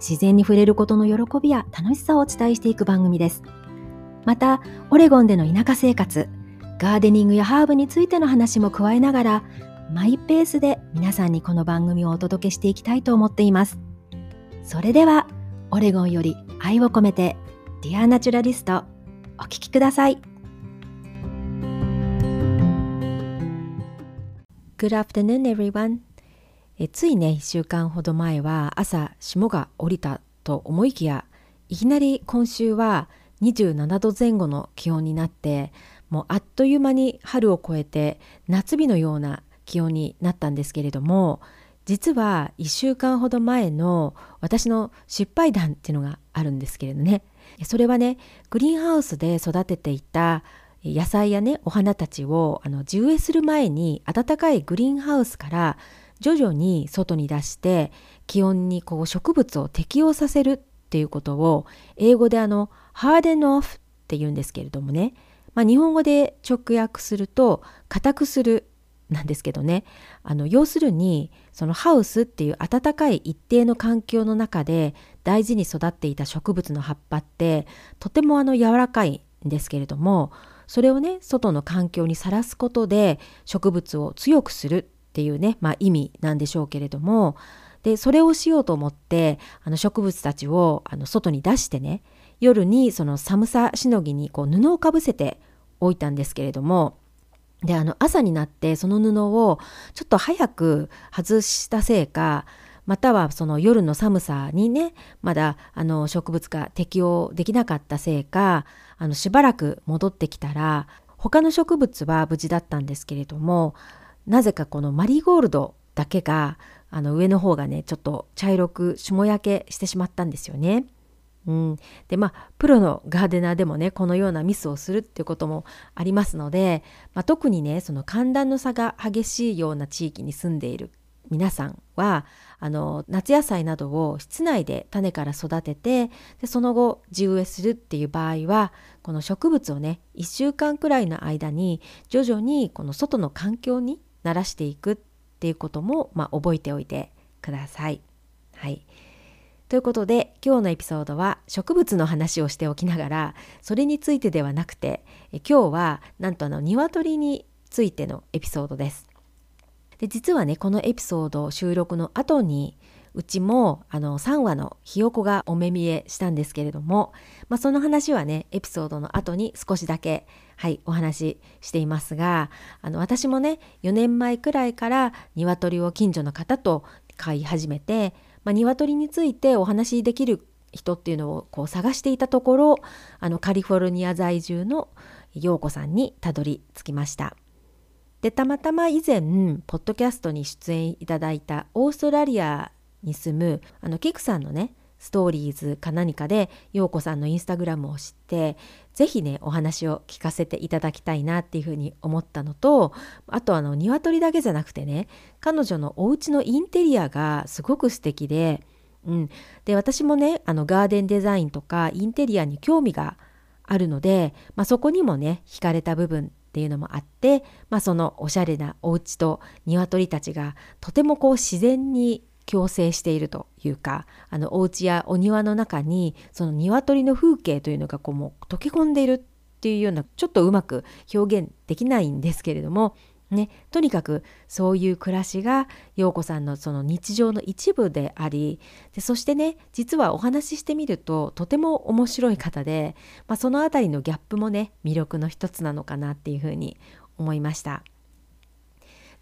自然に触れることの喜びや楽しさをお伝えしていく番組です。また、オレゴンでの田舎生活、ガーデニングやハーブについての話も加えながら、マイペースで皆さんにこの番組をお届けしていきたいと思っています。それでは、オレゴンより愛を込めて、ディアナチュラリスト、お聴きください。Good afternoon, everyone. えついね1週間ほど前は朝霜が降りたと思いきやいきなり今週は27度前後の気温になってもうあっという間に春を越えて夏日のような気温になったんですけれども実は1週間ほど前の私の失敗談っていうのがあるんですけれどね。それはねグリーンハウスで育てていた野菜やねお花たちをあの地植えする前に暖かいグリーンハウスから徐々に外に出して気温にこう植物を適応させるっていうことを英語であのハーデンオフって言うんですけれどもね、まあ、日本語で直訳すると硬くするなんですけどね。あの要するにそのハウスっていう暖かい一定の環境の中で大事に育っていた植物の葉っぱってとてもあの柔らかいんですけれどもそれをね外の環境にさらすことで植物を強くするっていうね、まあ、意味なんでしょうけれどもでそれをしようと思ってあの植物たちをあの外に出してね夜にその寒さしのぎにこう布をかぶせておいたんですけれどもであの朝になってその布をちょっと早く外したせいかまたはその夜の寒さにねまだあの植物が適応できなかったせいかあのしばらく戻ってきたら他の植物は無事だったんですけれどもなぜかこのマリーゴールドだけがあの上の方がねちょっと茶色く霜焼けしてしまったんですよね。うん、でまあプロのガーデナーでもねこのようなミスをするっていうこともありますので、まあ、特にねその寒暖の差が激しいような地域に住んでいる皆さんはあの夏野菜などを室内で種から育ててでその後地植えするっていう場合はこの植物をね1週間くらいの間に徐々にこの外の環境に慣らしていくっていうことも、まあ、覚えておいてください。はい。ということで今日のエピソードは植物の話をしておきながらそれについてではなくて今日はなんとあの鶏についてのエピソードです。で実はねこのエピソード収録の後にうちもあの3話のひよこがお目見えしたんですけれども、まあ、その話はねエピソードの後に少しだけはいお話ししていますがあの私もね4年前くらいから鶏を近所の方と飼い始めて、まあ、鶏についてお話しできる人っていうのをこう探していたところあのカリフォルニア在住の陽子さんにたどり着きました。でたまたま以前ポッドキャストに出演いただいたオーストラリアに住むあのキクさんのねストーリーズか何かで陽子さんのインスタグラムを知って是非ねお話を聞かせていただきたいなっていうふうに思ったのとあとあの鶏だけじゃなくてね彼女のお家のインテリアがすごく素敵で、うん、で私もねあのガーデンデザインとかインテリアに興味があるので、まあ、そこにもね惹かれた部分っていうのもあって、まあ、そのおしゃれなお家と鶏たちがとてもこう自然に共生しているというかあのお家やお庭の中にその鶏の風景というのがこうもう溶け込んでいるっていうようなちょっとうまく表現できないんですけれどもね、とにかくそういう暮らしが陽子さんのその日常の一部でありでそしてね実はお話ししてみるととても面白い方で、まあ、その辺りのギャップもね魅力の一つなのかなっていうふうに思いました。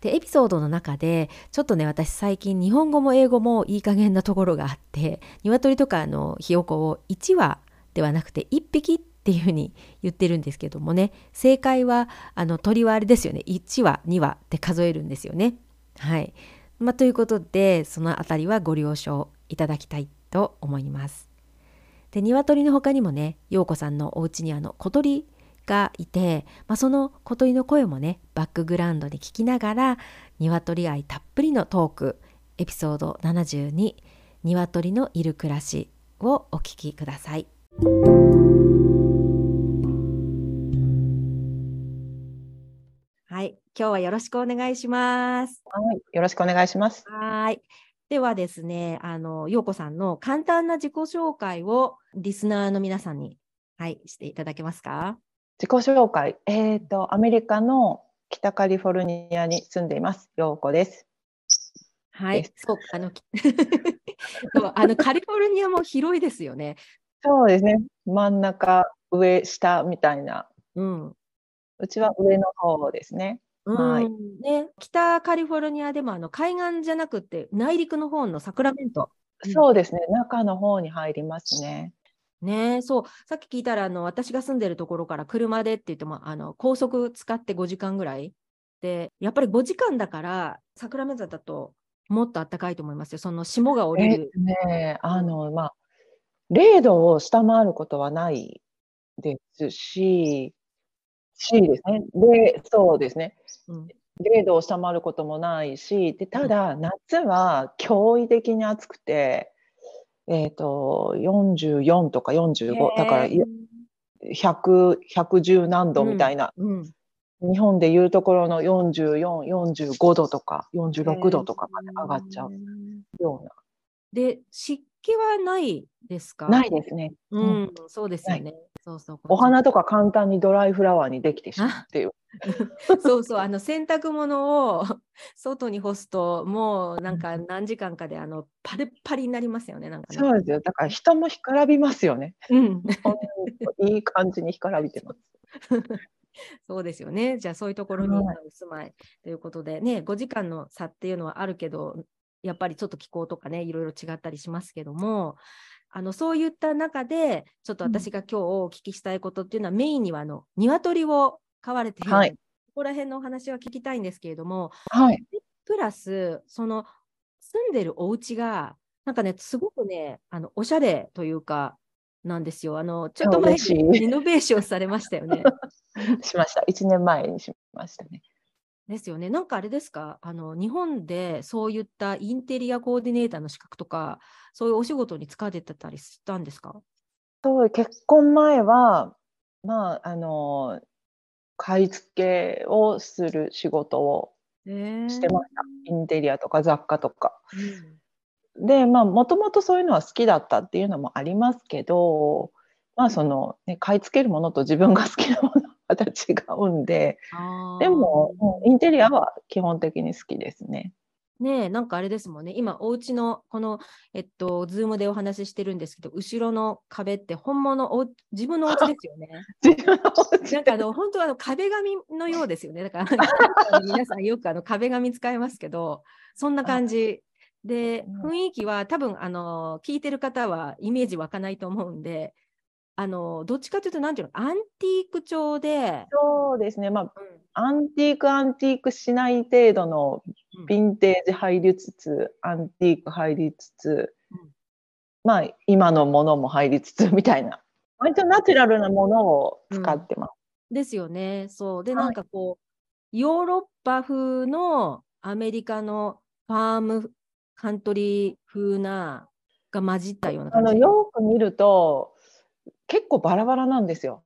でエピソードの中でちょっとね私最近日本語も英語もいい加減なところがあって鶏とかのひよこを1羽ではなくて1匹っていうふうに言ってるんですけどもね正解はあの鳥はあれですよね1羽2羽って数えるんですよね。はい、まあ、ということでその辺りはご了承いただきたいと思います。で鶏の他にもね陽子さんのお家にあの小鳥がいて、まあ、その小鳥の声もねバックグラウンドで聞きながら鶏愛たっぷりのトークエピソード72「鶏のいる暮らし」をお聞きください。はい、今日はよろしくお願いします。はい、よろしくお願いします。はい。ではですね、あの、陽子さんの簡単な自己紹介をリスナーの皆さんに、はい、していただけますか？自己紹介。えっ、ー、と、アメリカの北カリフォルニアに住んでいます。陽子です。はい、そう、あの、あのカリフォルニアも広いですよね。そうですね。真ん中、上、下みたいな。うん。うちは上の方ですね。はい。ね、北カリフォルニアでもあの海岸じゃなくて内陸の方のサクラメント。そうですね、中の方に入りますね。ねそう、さっき聞いたらあの私が住んでるところから車でって言ってもあの高速使って5時間ぐらいで、やっぱり5時間だからサクラメントだともっと暖かいと思いますよ。その霜が降りる。ね、あのまあ0度を下回ることはないですし、しですね。で、そうですね。うん、0度を下回ることもないし、でただ、夏は驚異的に暑くて、えっ、ー、と、44とか45、だから100、110何度みたいな、うんうん、日本でいうところの44、45度とか46度とかまで上がっちゃうような。で、湿気はないですか？ないですね。うん、そうですよね。そうそう。お花とか簡単にドライフラワーにできてしまうっていう。そうそう、あの洗濯物を外に干すと、もうなんか何時間かであのパリパリになりますよね。なんかねそうですよ。だから人も干からびますよね。うん。いい感じに干からびてます。そうですよね。じゃあそういうところにお住まいということでね、5時間の差っていうのはあるけど、やっぱりちょっと気候とかねいろいろ違ったりしますけどもあのそういった中でちょっと私が今日お聞きしたいことっていうのは、うん、メインにはあの鶏を飼われている、はい、ここら辺のお話は聞きたいんですけれども、はい、プラスその住んでるお家がなんかねすごくねあのおしゃれというかなんですよ。あのちょっと前にリノベーションされましたよね。しました。1年前にしましたね。ですよね。なんかあれですか、あの日本でそういったインテリアコーディネーターの資格とか、そういうお仕事に使われてたりしたんですか？そう結婚前は、まあ、あの買い付けをする仕事をしてました。インテリアとか雑貨とか。うん、で、まあ、もともとそういうのは好きだったっていうのもありますけど、まあ、その、ね、買い付けるものと自分が好きなもの形がうんで、でも、インテリアは基本的に好きですね。ねえ、なんかあれですもんね。今、お家の、この、えっと、ズームでお話ししてるんですけど、後ろの壁って本物、お自分のお家ですよね。なんかあの、本当はあの壁紙のようですよね。だから、皆さんよくあの壁紙使いますけど、そんな感じ。で、雰囲気は多分、あの、聞いてる方はイメージ湧かないと思うんで、あのどっちかというとなんていうの？アンティーク調で。そうですね。まあ、うん、アンティークアンティークしない程度のヴィンテージ入りつつ、うん、アンティーク入りつつ、うん、まあ今のものも入りつつ みたいな。割とナチュラルなものを使ってます。ですよね。そう。で、なんかこうヨーロッパ風のアメリカのファームカントリー風なが混じったような感じ。あのよく見ると結構バラバラなんですよ。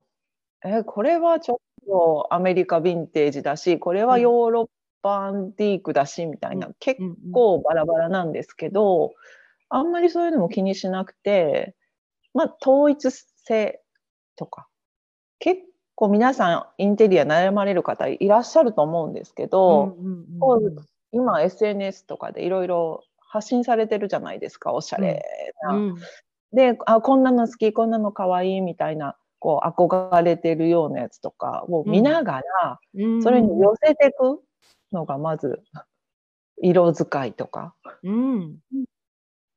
えこれはちょっとアメリカヴィンテージだしこれはヨーロッパアンティークだしみたいな、結構バラバラなんですけどあんまりそういうのも気にしなくてまあ統一性とか結構皆さんインテリア悩まれる方いらっしゃると思うんですけど、今 SNS とかでいろいろ発信されてるじゃないですかおしゃれな、うんであこんなの好きこんなのかわいいみたいなこう憧れてるようなやつとかを見ながら、うん、それに寄せていくのがまず色使いとか、うん、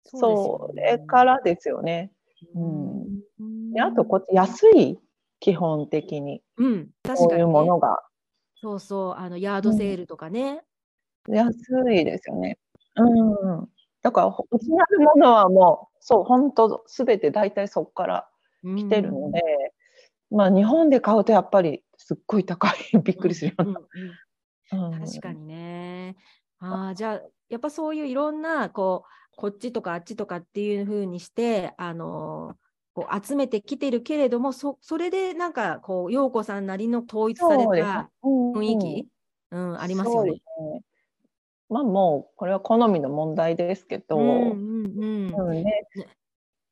それからですよね。うん、であとこっち安い基本的に、うん、確かに、ういうものが。そうそう。あのヤードセールとかね。安いですよね。うん。だからオリジナルものはもうそう、本当すべて大体そこから来てるので、まあ日本で買うとやっぱりすっごい高い、びっくりするような。確かにね。ああ、じゃあ、やっぱそういういろんな、こう、こっちとかあっちとかっていうふうにして、あのこう集めてきてるけれども、そそれでなんか、こう、陽子さんなりの統一された雰囲気、うん、うん、ありますよね。まあもうこれは好みの問題ですけど、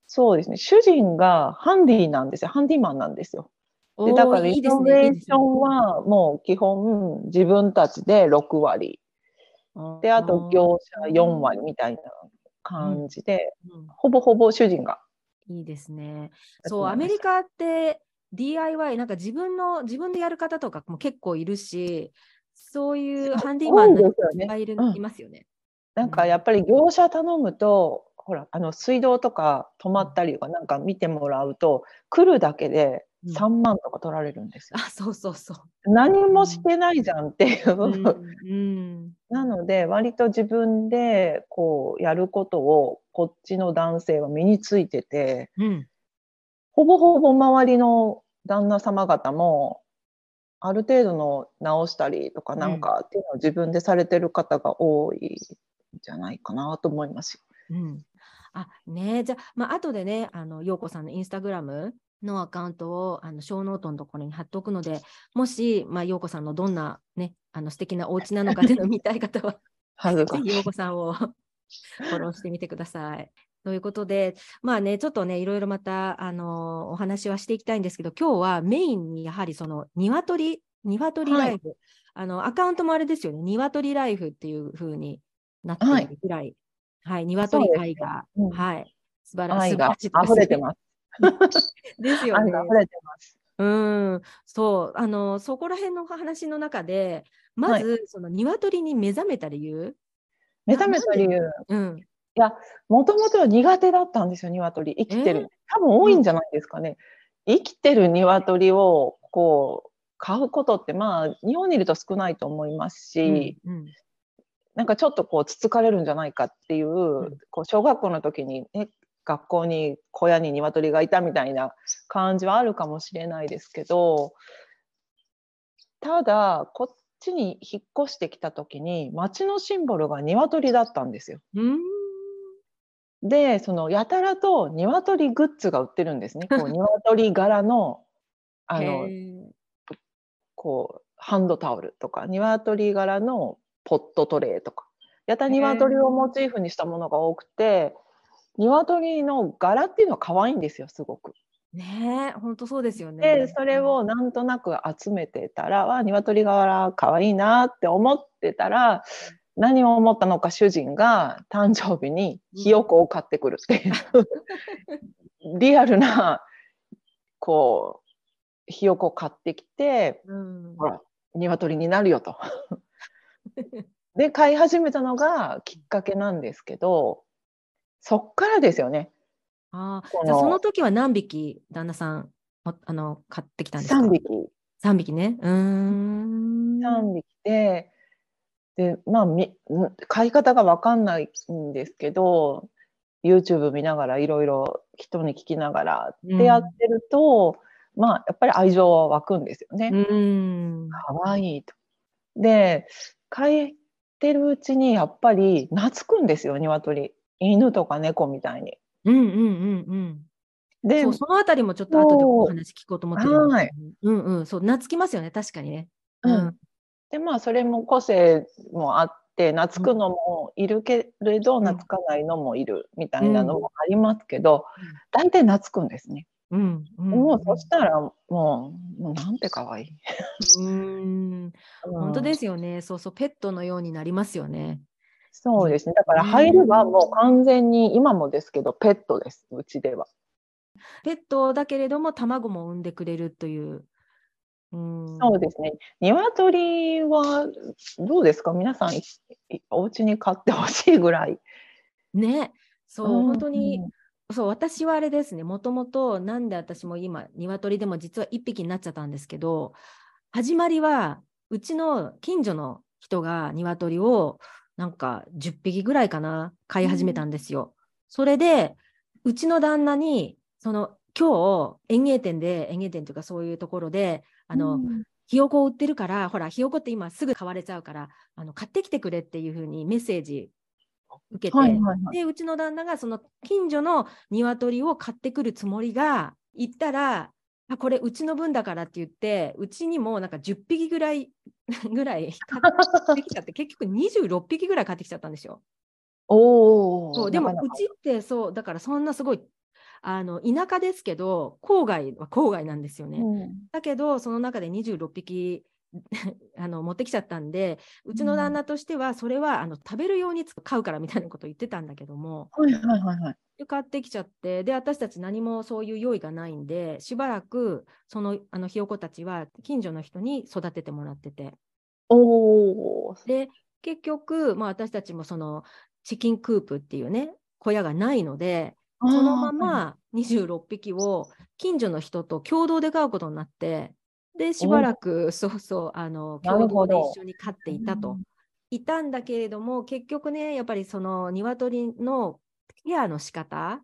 そうですね。主人がハンディなんですよ。ハンディマンなんですよ。でだからイノベーションはもう基本自分たちで6割。であと業者4割みたいな感じで、うんうん、ほぼほぼ主人が。いいですね。そうアメリカって DIY なんか自分の自分でやる方とかも結構いるしそういうハンディマンの人がいる、いますよね。なんかやっぱり業者頼むと、ほらあの水道とか止まったりとかなんか見てもらうと来るだけで3万とか取られるんですよ。あそうそうそう。何もしてないじゃんっていう。うんなので割と自分でこうやることをこっちの男性は身についてて、うん、ほぼほぼ周りの旦那様方もある程度の直したりとかなんかっていうのを自分でされてる方が多いんじゃないかなと思いますよ。うん、あねじゃあ、まあ後でねあの陽子さんのインスタグラムのアカウントをあの小ノートのところに貼っておくのでもし、まあ、陽子さんのどんなねあの素敵なお家なのかっていうのを見たい方は ぜひ陽子さんを フォローしてみてください。ということで、まあね、ちょっとね、いろいろまた、あのお話はしていきたいんですけど、今日はメインにやはりその、鶏、鶏ライフ、はい、あの、アカウントもあれですよね、鶏ライフっていうふうになってい。るぐらい、はい、鶏愛が、うん、はい、素晴らしい。が溢れてます。ですよね。溢れてます。うん、そう、あの、そこら辺の話の中で、まず、はい、その鶏に目覚めた理由。目覚めた理由、うん、いや、もともとは苦手だったんですよ、鶏。生きてる。多分多いんじゃないですかね。生きてる鶏を、こう、買うことって、まあ、日本にいると少ないと思いますし、うんうん、なんかちょっとこう、つつかれるんじゃないかっていう、うん、こう小学校の時に、ね、学校に小屋に鶏がいたみたいな感じはあるかもしれないですけど、ただ、こっちに引っ越してきた時に、町のシンボルが鶏だったんですよ。うんで、そのやたらと鶏グッズが売ってるんですね。こう 鶏柄の、あの、こう、ハンドタオルとか、鶏柄のポットトレーとか、やたら鶏をモチーフにしたものが多くて、鶏の柄っていうのは可愛いんですよ、すごく。ねえ、本当そうですよね。で、それをなんとなく集めてたら、わ、鶏柄可愛いなって思ってたら、何を思ったのか主人が誕生日にひよこを買ってくるっていう、うん、リアルなこうひよこを買ってきて、うん、ほら鶏になるよと。で飼い始めたのがきっかけなんですけどそっからですよね。あじゃあその時は何匹旦那さんあの買ってきたんですか ?3 匹。3匹ね。うん。3匹でで、まあ、み買い方がわかんないんですけど、YouTube 見ながらいろいろ人に聞きながらってやってると、うん、まあ、やっぱり愛情は湧くんですよね。うん。かわいいと。で、飼ってるうちにやっぱり懐くんですよ、鶏。犬とか猫みたいに。うんうんうんうん。で、そのあたりもちょっと後でお話聞こうと思ってるんですけど、はい、うんうん、そう、懐きますよね、確かにね。うん。でまあそれも個性もあって懐くのもいるけれど、懐かないのもいるみたいなのもありますけど、大体懐くんですね。うん、うん、もうそしたらもうもうなんて可愛い。うん 本当ですよね。そうそうペットのようになりますよね。そうですね。だから入ればもう完全に今もですけどペットです。うちでは。ペットだけれども卵も産んでくれるというそうですね。鶏はどうですか？皆さん、お家に飼ってほしいぐらい。ね、そう、うん、本当に、そう、私はあれですね、もともと、なんで私も今、鶏でも実は1匹になっちゃったんですけど、始まりは、うちの近所の人が鶏を、なんか10匹ぐらいかな、飼い始めたんですよ。うん、それで、うちの旦那にその今日園芸店で園芸店というかそういうところであの、うんひよこを売ってるからほらひよこって今すぐ買われちゃうからあの買ってきてくれっていうふうにメッセージ受けて、はいはいはい。でうちの旦那がその近所の鶏を買ってくるつもりが行ったらあこれうちの分だからって言ってうちにもなんか10匹ぐらい ぐらい買ってきちゃって 結局26匹ぐらい買ってきちゃったんですよ。おお。そうでもうちってそうだからそんなすごいあの田舎ですけど郊外は郊外なんですよね。うんだけどその中で26匹 あの持ってきちゃったんでうちの旦那としてはそれはあの食べるように買うからみたいなことを言ってたんだけどもはいはいはいはい。で買ってきちゃってで私たち何もそういう用意がないんでしばらくそのあのひよこたちは近所の人に育ててもらってておお。で結局、まあ、私たちもそのチキンクープっていうね小屋がないのでそのまま26匹を近所の人と共同で飼うことになって、で、しばらく、そうそう、あの、共同で一緒に飼っていたと。いたんだけれども、結局ね、やっぱりその鶏のケアの仕方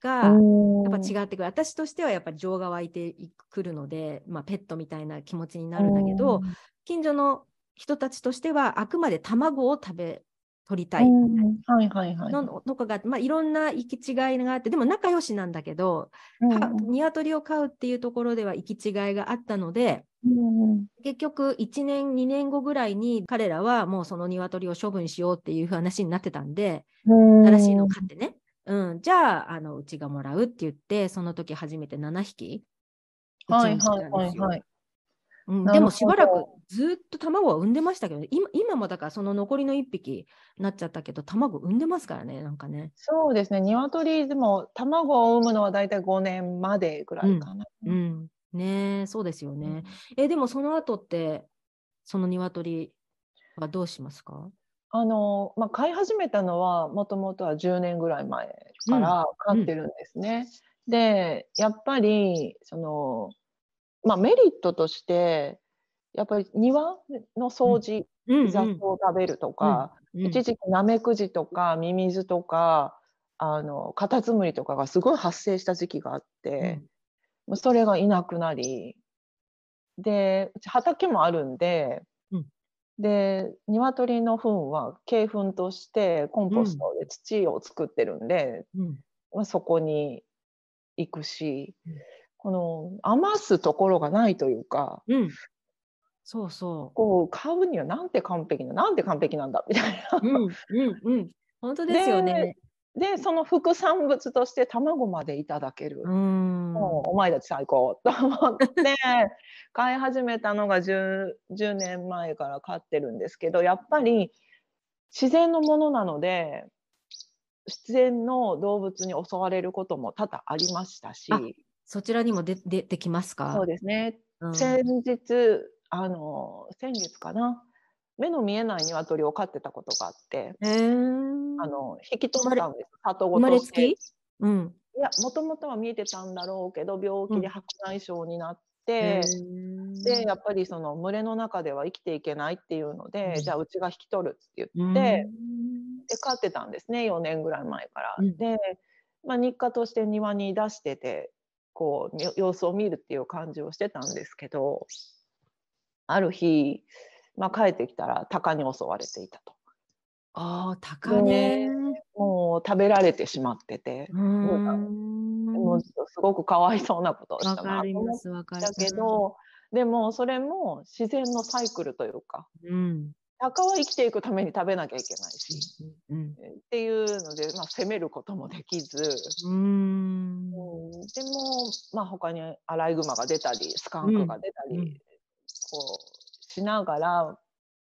が、やっぱ違ってくる。私としてはやっぱり情が湧いてくるので、まあ、ペットみたいな気持ちになるんだけど、近所の人たちとしてはあくまで卵を食べ取りたい。みたいな。はいはいはい。のとかがまあ、いろんな行き違いがあってでも仲良しなんだけど、うんか鶏を飼うっていうところでは行き違いがあったのでうん結局1年2年後ぐらいに彼らはもうその鶏を処分しようっていう話になってたんでうん。新しいのを飼ってね、うん、じゃああのうちがもらうって言ってその時初めて7匹うちはいに来たんはいはいはい。うん、でもしばらくずっと卵は産んでましたけど、今今もだからその残りの1匹になっちゃったけど、卵産んでますからね、なんかね。そうですね。鶏でも卵を産むのはだいたい5年までぐらいかな。うん、ねえそうですよね。え、でもその後って、その鶏はどうしますか？あの、まあ、飼い始めたのはもともとは10年ぐらい前から飼ってるんですね。で、やっぱりその、まあ、メリットとしてやっぱり庭の掃除、うん雑草を食べるとか、うん一時期ナメクジとかミミズとかあのカタツムリとかがすごい発生した時期があって、もうそれがいなくなりでうち畑もあるんで、うん。で鶏の糞は鶏糞としてコンポストで土を作ってるんで、うん。まあ、そこに行くし、うんこの余すところがないというかうんそうそこう買うにはなんて完璧ななんて完璧なんだみたいな。う。うんうんうん。本当ですよね。でその副産物として卵までいただける。うん。もうお前たち最高と思って飼い始めたのが 10, 10年前から飼ってるんですけどやっぱり自然のものなので自然の動物に襲われることも多々ありましたしあそちらにも出出てきますか？そうですね、うん。先日あの先月かな？目の見えない鶏を飼ってたことがあってあの引き取ったんです。里ご生まれつとして。き？うん。いやもともとは見えてたんだろうけど病気で白内障になって、へー。でやっぱりその群れの中では生きていけないっていうので、うん。じゃあうちが引き取るってうん言って、で飼ってたんですね。4年ぐらい前から。うん。で、まあ、日課として庭に出しててこうみ様子を見るっていう感じをしてたんですけどある日、まあ、帰ってきたら鷹に襲われていたと。ああ、高ね。もう食べられてしまってて、うーん。もうすごくかわいそうなことをしわたなと思っ。たけど、でもそれも自然のサイクルというかうん。鷹は生きていくために食べなきゃいけないし、うん。っていうので、まあ、責めることもできず、うーん。うんでも、まあ、他にアライグマが出たりスカンクが出たり、うんうんこうしながら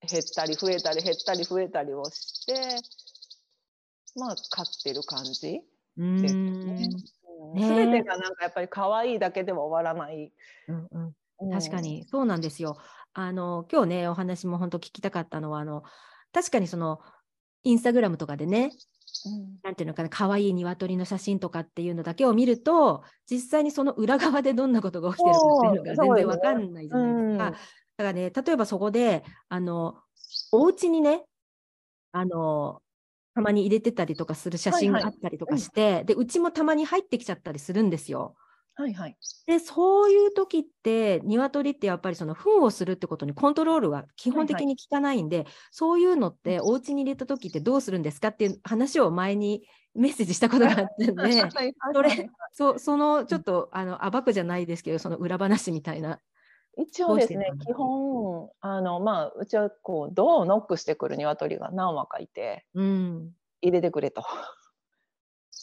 減ったり増えたり減ったり増えたりをしてまあ飼ってる感じうですんね。全てがなんかやっぱり可愛いだけでは終わらない。うんうんうん確かにそうなんですよ。あの今日ねお話も本当聞きたかったのはあの確かにそのインスタグラムとかでねうん。なんていうのかな可愛い鶏の写真とかっていうのだけを見ると実際にその裏側でどんなことが起きてるかっていうのが全然わかんないじゃないですか。うん。だからね例えばそこであのお家にねあのたまに入れてたりとかする写真があったりとかして、はいはい、でうちもたまに入ってきちゃったりするんですよ。はいはい、でそういう時って鶏ってやっぱりその糞をするってことにコントロールが基本的に効かないんで、はいはい、そういうのってお家に入れた時ってどうするんですかっていう話を前にメッセージしたことがあったんで それそそのちょっとあの暴くじゃないですけどその裏話みたいな。一応ですね基本あの、まあ、うちはこうドアをノックしてくる鶏が何羽かいて、うん、入れてくれと。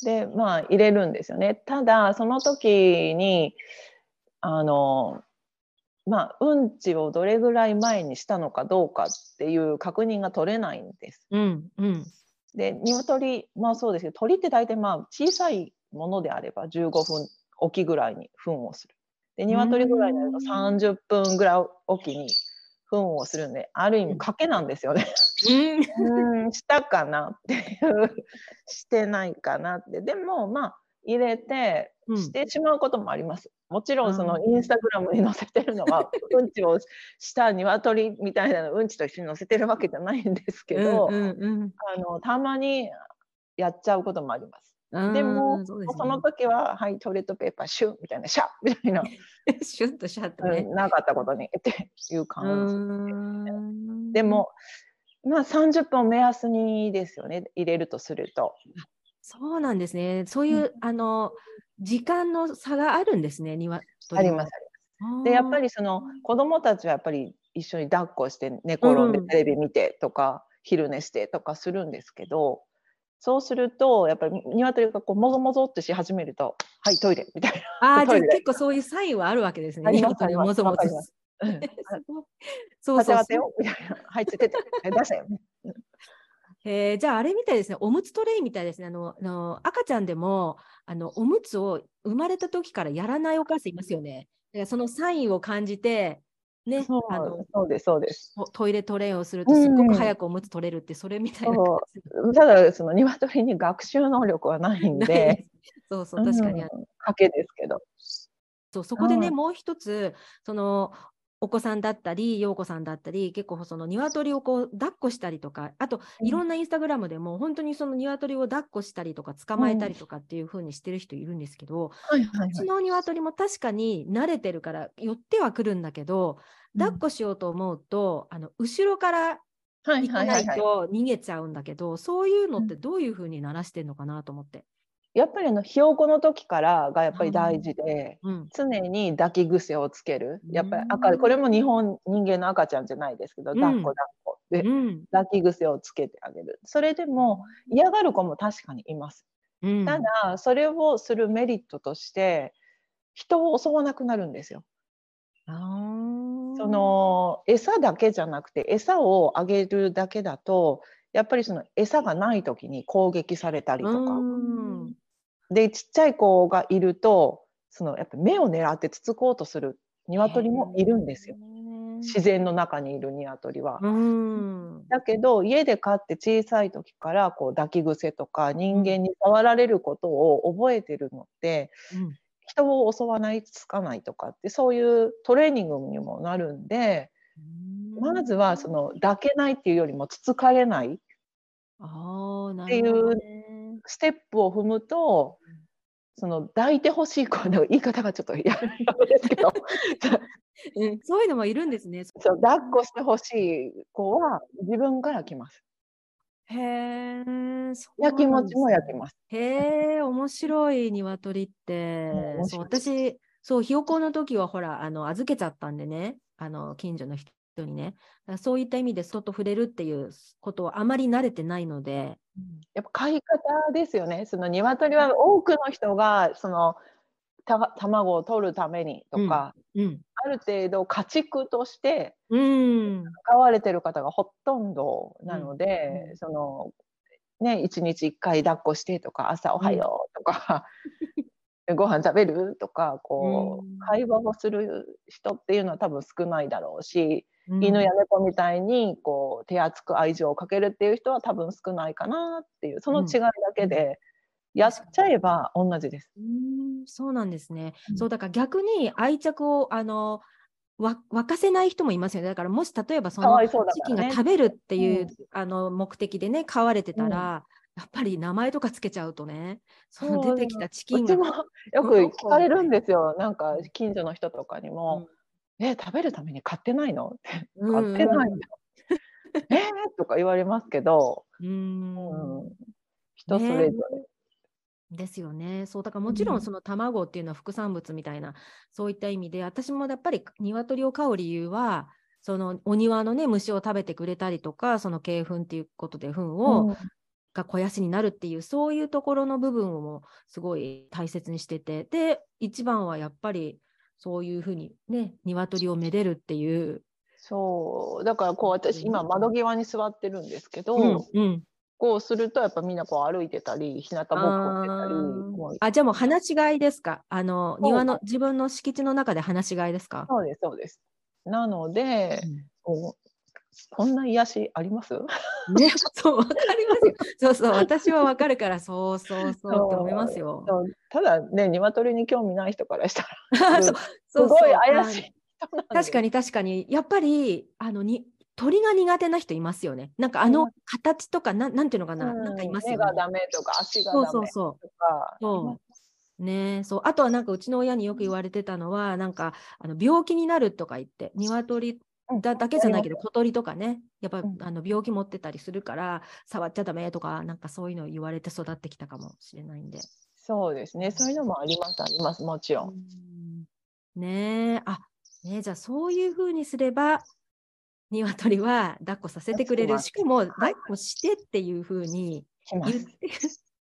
でまあ入れるんですよね。ただその時にあのまあうんちをどれぐらい前にしたのかどうかっていう確認が取れないんです。うんうん、で鶏まあそうですけど鳥って大体まあ小さいものであれば15分おきぐらいに糞をする。で鶏ぐらいになると30分ぐらいおきに糞をするんである意味賭けなんですよね。うんしたかなっていうしてないかなってでもまあ入れてしてしまうこともあります。もちろんそのインスタグラムに載せてるのはうんちをした鶏みたいなのうんちと一緒に載せてるわけじゃないんですけど、うんうんうん、あのたまにやっちゃうこともあります。でもそ、ね,、の時は、はい、トイレットペーパーシュッみたいな、シャッみたいな。シュッとシャッとね、なかったことにっていう感じで、でも、まあ30分目安にですよね、入れるとすると。そうなんですね。そういう、うん、あの時間の差があるんですね、庭ありますあります。でやっぱりその子供たちはやっぱり一緒に抱っこして寝転んでテレビ見てとか、うん、昼寝してとかするんですけど、そうするとやっぱり鶏がこうもぞもぞってし始めると「はいトイレ」みたいな。ああ じゃあ結構そういうサインはあるわけですね。鶏もぞもぞ。そうそうそう。みたいな。はい、ついてて。出したよ。えー、じゃああれみたいですね、おむつトレイみたいですね。あのあの赤ちゃんでもあのおむつを生まれた時からやらないお母さんいますよね。だからそのサインを感じて、ね、あのそうですそうです。トイレトレイをするとすごく早くおむつ取れるって、それみたいな、う。ん、ただその鶏に学習能力はないんで。そうそう確かに、うん、賭けですけど。そうそこでね、もう一つそのお子さんだったり、陽子さんだったり、結構その鶏をこう抱っこしたりとか、あといろんなインスタグラムでも本当にその鶏を抱っこしたりとか捕まえたりとかっていう風にしてる人いるんですけど、うちの鶏も確かに慣れてるから寄ってはくるんだけど、抱っこしようと思うと、あの後ろから行かないと逃げちゃうんだけど、そういうのってどういう風にならしてんのかなと思って。やっぱりあのひよこの時からがやっぱり大事で、うん、常に抱き癖をつける、やっぱり赤これも日本人間の赤ちゃんじゃないですけど、抱っこ抱っこで、うん、抱き癖をつけてあげる。それでも嫌がる子も確かにいます、ただそれをするメリットとして人を襲わなくなるんですよ。その餌だけじゃなくて餌をあげるだけだとやっぱりその餌がない時に攻撃されたりとか、でちっちゃい子がいるとそのやっぱ目を狙ってつつこうとする鶏もいるんですよ。自然の中にいる鶏は。だけど家で飼って小さい時からこう抱き癖とか人間に触られることを覚えてるので、うん、人を襲わないつかないとかってそういうトレーニングにもなるんで、まずはその抱けないっていうよりもつつかれないっていうステップを踏むと、その抱いてほしい子の言い方がちょっと嫌ですけど うん、そういうのもいるんですね。そう抱っこしてほしい子は自分から来ます。へえ、やきもちも焼きます。へえ、面白い鶏って。そう私、そうひよこの時はほらあの預けちゃったんでね、あの近所の人人にね。そういった意味で外触れるっていうことをあまり慣れてないので。やっぱ飼い方ですよね。その鶏は多くの人がそのた卵を取るためにとか、うんうん、ある程度家畜として飼われてる方がほとんどなので、うん、そのね一日1回抱っこしてとか朝おはようとか、ご飯食べるとかこう、会話をする人っていうのは多分少ないだろうし、うん、犬や猫みたいにこう手厚く愛情をかけるっていう人は多分少ないかなっていうその違いだけで、やっちゃえば同じです。うん、そうなんですね。うん、そうだから逆に愛着をあのわ沸かせない人もいますよね。だからもし例えばそのチキンが食べるっていう、ね、あの目的でね飼われてたら、やっぱり名前とかつけちゃうとね、その出てきたチキンが。うちもよく 聞かれるんですよ。なんか近所の人とかにも、うん、え、食べるために買ってないの？って。買ってないんだ。えー、とか言われますけど、うん、うん、人それぞれ。ねですよね。そうだからもちろんその卵っていうのは副産物みたいな、うん、そういった意味で私もやっぱり鶏を飼う理由はそのお庭のね虫を食べてくれたりとかその鶏糞っていうことで糞を、うん、が肥やしになるっていうそういうところの部分をもすごい大切にしててで一番はやっぱりそういうふうにね鶏をめでるっていう。そう。だからこう私今窓際に座ってるんですけど、うんうん、こうするとやっぱみんなこう歩いてたり日向ぼっこしてたりあじゃあもう放し飼いですか？あの庭の自分の敷地の中で放し飼いですか？そうですそうです。なので、うん、こんな癒しあります？ね、そう、わかりますよ。そうそう、私はわかるから、そうそうそうって思いますよ。ただね、鶏に興味ない人からしたら、そうすごい怪しい。確かに確かに、やっぱり、あのに、鳥が苦手な人いますよね。なんかあの形とか、なん、なんていうのかな、うん、なんかいますよがダメとか、足がダメとか。そうそうそう。ねそうあとはなんかうちの親によく言われてたのはなんかあの病気になるとか言って鶏だだけじゃないけど小鳥とかねやっぱ、うん、あの病気持ってたりするから触っちゃダメとかなんかそういうのを言われて育ってきたかもしれないんで。そうですね。そういうのもありますありますもちろん。ん。ねえ。あねじゃあそういうふうにすれば鶏は抱っこさせてくれる。しかも抱っこしてっていうふうに言って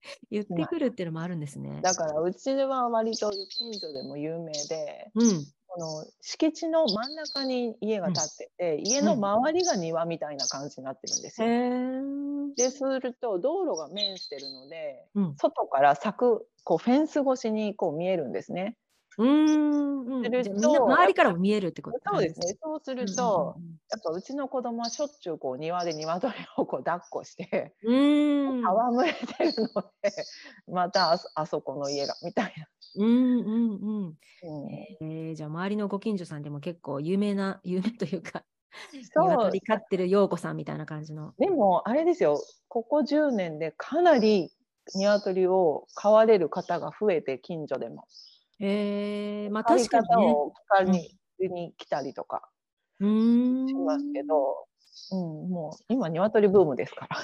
言ってくるっていうのもあるんですね。だからうちは割と近所でも有名で、うん、この敷地の真ん中に家が建ってて、うん、家の周りが庭みたいな感じになってるんですよ。うん、ですると道路が面してるので、うん、外から咲くこうフェンス越しにこう見えるんですね。うん、すると周りからも見えるってことそうですね。そうすると、やっぱうちの子供はしょっちゅうこう庭で鶏をこう抱っこして、うん、戯れてるので、またああそこの家がみたいな。うんうんうん。えー、じゃあ周りのご近所さんでも結構有名な 有名というか。鶏飼ってる陽子さんみたいな感じの。でもあれですよ、ここ10年でかなり鶏を飼われる方が増えて近所でも。えー、まあ確かに、ね、を聞かに,、に来たりとかしますけど、うん、もう今鶏ブームですから。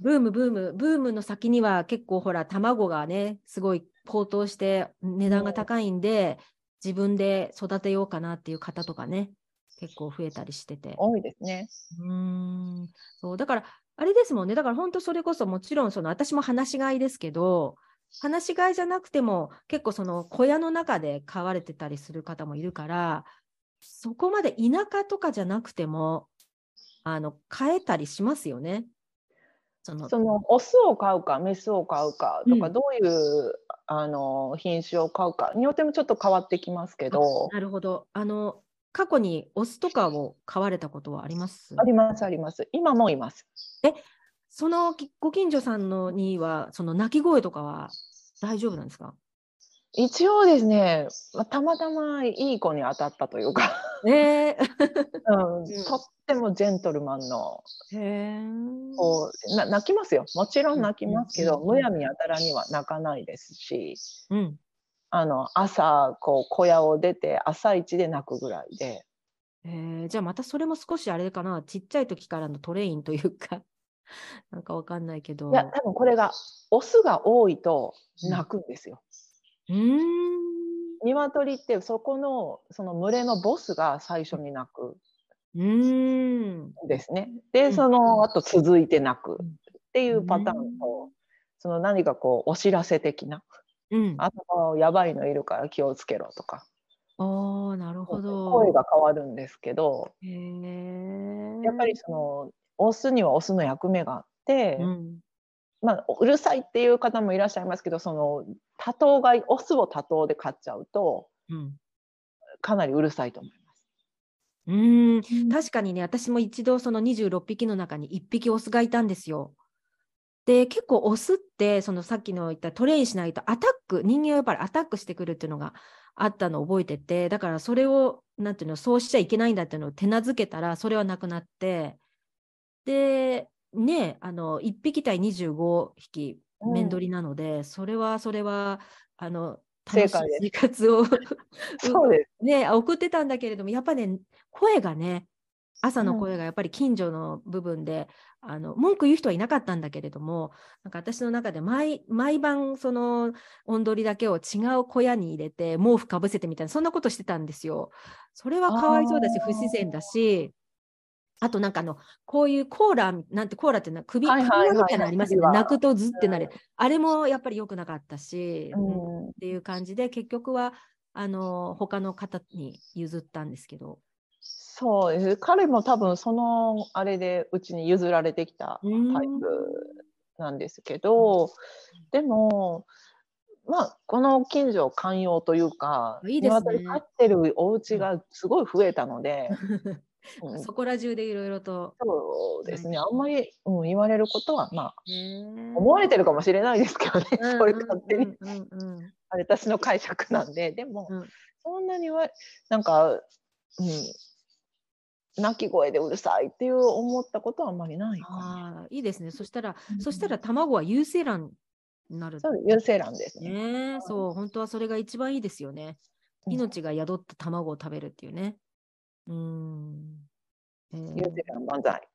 ブームブームブームの先には結構ほら卵がねすごい高騰して値段が高いんで、自分で育てようかなっていう方とかね結構増えたりしてて。多いですね。うん。そう。だからあれですもんね。だから本当それこそもちろんその私も放し飼いですけど放し飼いじゃなくても結構その小屋の中で飼われてたりする方もいるからそこまで田舎とかじゃなくてもあの飼えたりしますよね。そのそのオスを飼うかメスを飼うかとか、うん、どういうあの品種を飼うかによってもちょっと変わってきますけど。なるほど。あの過去にオスとかを飼われたことはあります？ありますあります。今もいます。えそのご近所さんのには、その鳴き声とかは大丈夫なんですか？一応ですね、たまたまいい子に当たったというか。え。ー うん、とってもジェントルマンのこうな泣きますよ。もちろん泣きますけど、むやみやたらには泣かないですし、うん、あの朝こう小屋を出て朝一で泣くぐらいで。え。ー、じゃあまたそれも少しあれかな。ちっちゃい時からのトレインというか。なんかわかんないけど。いや、多分これが、オスが多いと鳴くんですよ。うん。鶏ってそこのその群れのボスが最初に鳴く。うん。ですね。で、その後続いて鳴く。っていうパターンと、その何かこうお知らせ的な、うん、あのやばいのいるから気をつけろとか。あなるほど。声が変わるんですけどやっぱりそのオスにはオスの役目があって、うん、まあ、うるさいっていう方もいらっしゃいますけどその多頭がオスを多頭で飼っちゃうと、うん、かなりうるさいと思います。うん確かにね私も一度その26匹の中に1匹オスがいたんですよ。で結構オスってそのさっきの言ったトレインしないとアタック人間はやっぱりアタックしてくるっていうのがあったのを覚えててだからそれをなんていうのそうしちゃいけないんだっていうのを手なずけたらそれはなくなってで、ねあの1匹対25匹面取りなので、うん、それはそれはあの楽しい生活を ね、送ってたんだけれどもやっぱね声がね朝の声がやっぱり近所の部分で、うん、あの文句言う人はいなかったんだけれどもなんか私の中で毎毎晩その音取りだけを違う小屋に入れて毛布かぶせてみたいなそんなことしてたんですよ。それはかわいそうだし不自然だしあとなんかあのこういうコーラなんてコーラっていうのは首,、首輪みたいなのありますよね。泣くとずってなる、うん、あれもやっぱり良くなかったし、うん、っていう感じで結局はあの他の方に譲ったんですけど。そうです。彼も多分そのあれでうちに譲られてきたタイプなんですけど、でもまあこの近所寛容というかいいですね。飼ってるお家がすごい増えたので。うん、そこら中でいろいろと。そうですね、あんまり、うん、言われることは、まあ、思われてるかもしれないですけどね、そういう勝手に。あれ、私の解釈なんで、でも、うん、そんなには、なんか、うん、鳴き声でうるさいっていう思ったことはあんまりないあいいですね。そしたら、うん、そしたら卵は有精卵になる。そう有精卵ですね。ねそう、本当はそれが一番いいですよね。命が宿った卵を食べるっていうね。うん。えー、ユーゼ万歳。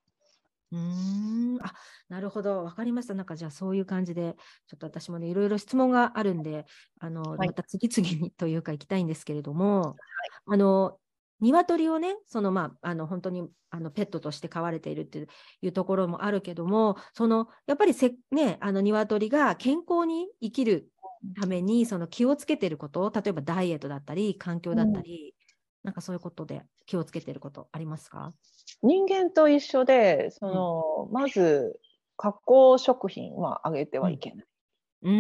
うん、あ、なるほど、わかりました。なんかじゃあそういう感じで、ちょっと私もね、いろいろ質問があるんで、あの、はい、また次々にというか行きたいんですけれども、はい、あの、鶏をね、そのまあ、あの本当にあのペットとして飼われているっていうところもあるけども、そのやっぱりせ、ね、あの鶏が健康に生きるためにその気をつけていること、例えばダイエットだったり、環境だったり、なんかそういうことで気をつけてることありますか？人間と一緒で、その、うん、まず加工食品はあげてはいけない。うん、う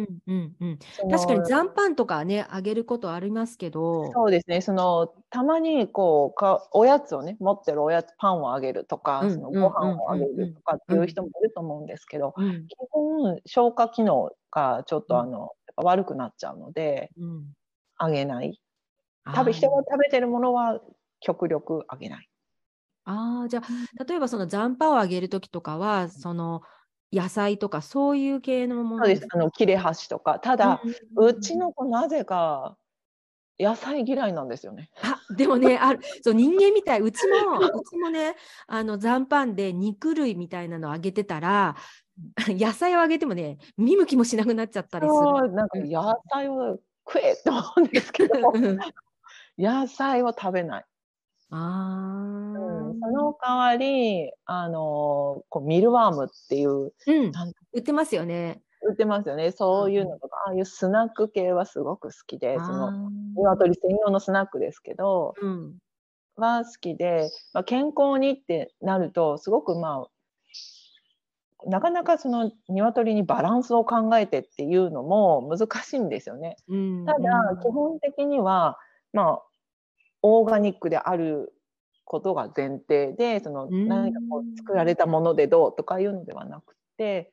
んうんうん。確かに残飯とかねあげることありますけど。そうですね。そのたまにこうかおやつをね持ってるおやつパンをあげるとか、うん、そのご飯をあげるとかっていう人もいると思うんですけど、うん、基本消化機能がちょっとあの、やっぱ悪くなっちゃうので、あげない食べ人が食べてるものは極力あげない。ああじゃあ例えばその残飯をあげる時とかはその野菜とかそういう系のものですあの切れ端とか。ただ、うちの子なぜか野菜嫌いなんですよね。あでもねある。そう人間みたい。うちもうちもねあの残飯で肉類みたいなのあげてたら野菜をあげてもね見向きもしなくなっちゃったりする。なんか野菜を食えって思うんですけど野菜を食べない。あうん、その代わり、あのこうミルワームっていう、うん、売ってますよね。売ってますよね。そういうのとか、ああいうスナック系はすごく好きで、その鶏専用のスナックですけど、うん、は好きで、まあ、健康にってなると、すごくまあ、なかなかその鶏にバランスを考えてっていうのも難しいんですよね。うん、ただ、基本的には、まあ、オーガニックであることが前提でその何かこう作られたものでどうとかいうのではなくて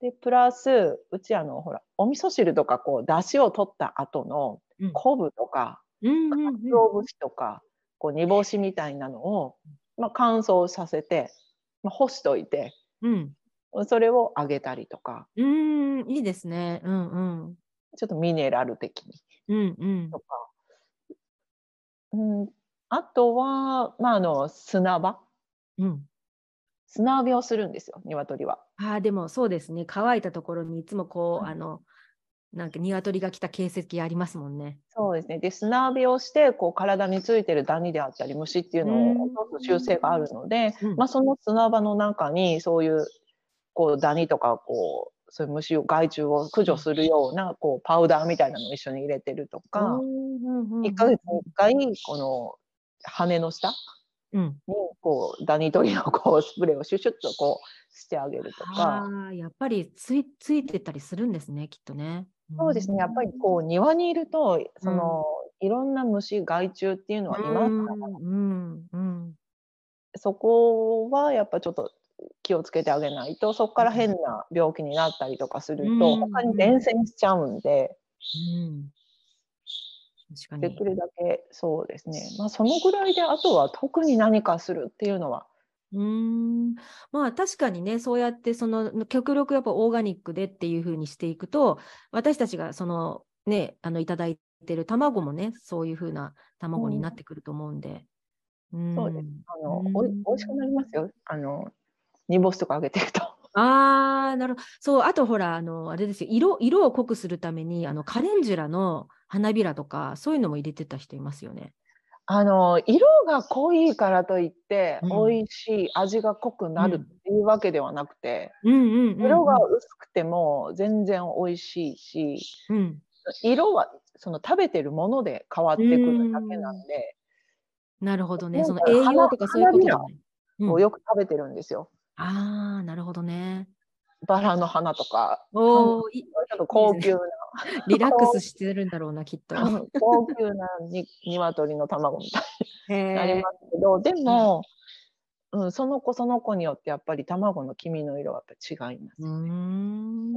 でプラスうちあのほらお味噌汁とかこう出汁を取った後の昆布とか、うん、かつお節とか、こう煮干しみたいなのを、まあ、乾燥させて、まあ、干しといて、うん、それをあげたりとか。うんいいですね。うんうん、ちょっとミネラル的に。うんうん、とかうん、あとは、まあ、あの砂場、うん、砂浴びをするんですよ鶏は。あでもそうですね。乾いたところにいつもこう、うん、あのなんか鶏が来た形跡ありますもんね。そうですね。で、砂浴びをして、こう体についてるダニであったり虫っていうのを落とす習性があるので、うん、まあその砂場の中にそういうこうダニとかこうそういう虫を害虫を駆除するようなこうパウダーみたいなのを一緒に入れてるとか、1ヶ月に1回この羽の下にこうダニ取りのこうスプレーをシュシュッとこうしてあげるとか。あやっぱりついついてたりするんですねきっとね。そうですね。やっぱりこう庭にいるとその、いろんな虫害虫っていうのはいますから、うんうん、そこはやっぱちょっと気をつけてあげないとそこから変な病気になったりとかすると、他に伝染しちゃうんで、うん、できるだけそうですね、まあ、そのぐらいであとは特に何かするっていうのは。うん。まあ確かにねそうやってその極力やっぱオーガニックでっていうふうにしていくと私たちがそのねあのいただいてる卵もねそういうふうな卵になってくると思うんで。うん、そうです。あの、おい美味しくなりますよ。あの煮干しとかあげてると。ああなるほど。そうあとほらあのあれですよ。色色を濃くするためにあのカレンジュラの花びらとかそういうのも入れてた人いますよね。あの色が濃いからといって美味しい、味が濃くなるっていうわけではなくて、色が薄くても全然美味しいし、うん、色はその食べてるもので変わってくるだけなんで、なるほどね。その栄養とかそういうことだね、をよく食べてるんですよ。ああなるほどね。バラの花とか、おちょっと高級な。リラックスしてるんだろうな、きっと。高級なに鶏の卵みたいになりますけど、でも、うん、その子その子によってやっぱり卵の黄身の色はやっぱ違います、ね、うん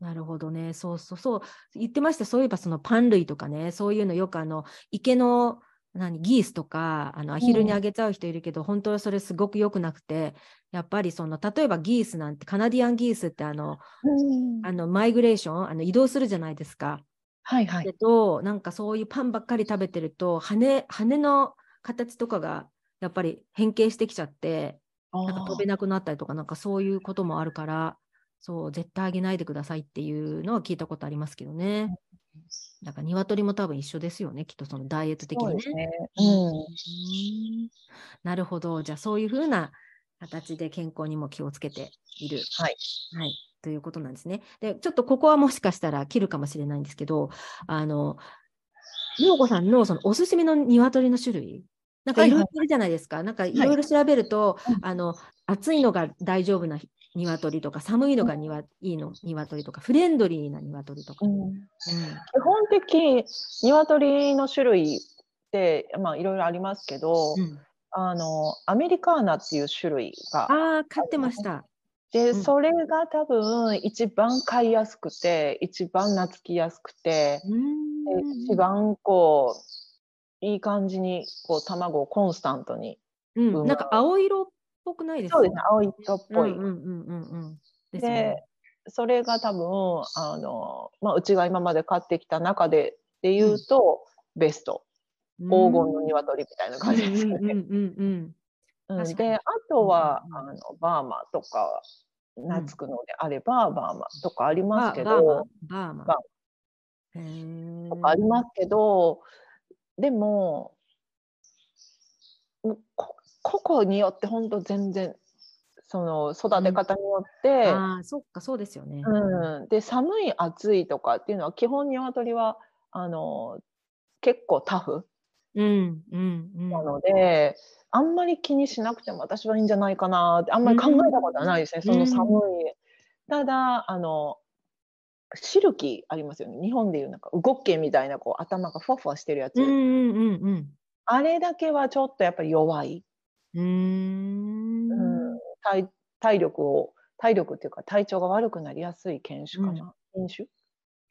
なるほどね。そうそうそう。言ってました。そういえばそのパン類とかね、そういうのよくあの池の何ギースとかあのアヒルにあげちゃう人いるけど、うん、本当はそれすごく良くなくてやっぱりその例えばギースなんてカナディアンギースってあの、うん、あのマイグレーションあの移動するじゃないですか。はいはい。けどなんかそういうパンばっかり食べてると羽羽の形とかがやっぱり変形してきちゃってなんか飛べなくなったりとかなんかそういうこともあるからそう絶対あげないでくださいっていうのは聞いたことありますけどね。だから鶏も多分一緒ですよね、きっとそのダイエット的にね。ねうん、なるほど、じゃあそういうふうな形で健康にも気をつけている。はい。はい。ということなんですね。で、ちょっとここはもしかしたら切るかもしれないんですけど、あの、陽子さんのそのおすすめの鶏の種類、なんかいろいろいるじゃないですか。はいはい、なんかいろいろ調べると、はい、あの、暑いのが大丈夫な鶏とか寒いのがにわ、いいの鶏とかフレンドリーな鶏とか、うん。うん、基本的鶏の種類ってまあいろいろありますけど、うん、あのアメリカーナっていう種類がああ飼ってました。で、それが多分一番飼いやすくて一番懐きやすくて、一番こういい感じにこう卵をコンスタントに、うん、なんか青色ぽくないですか？そうですね、青色っぽい。で、それが多分あの、まあ、うちが今まで飼ってきた中でで言うと、うん、ベスト。黄金の鶏みたいな感じですよね。であとは、あのバーマとか懐くのであれば、バーマとかありますけど、バーマ？とかありますけどでも個々によって本当全然その育て方によって、うん、あそっかそうですよね、うん、で寒い暑いとかっていうのは基本鶏はあの結構タフ、うんうんうん、なのであんまり気にしなくても私はいいんじゃないかなってあんまり考えたことはないですね、うん、その寒い、ただあのシルキーありますよね。日本でいうなんかウゴッケみたいなこう頭がふわふわしてるやつ、うんうんうんうん、あれだけはちょっとやっぱり弱い。うん。体体力を体力っていうか体調が悪くなりやすい犬種かな、うん、犬種？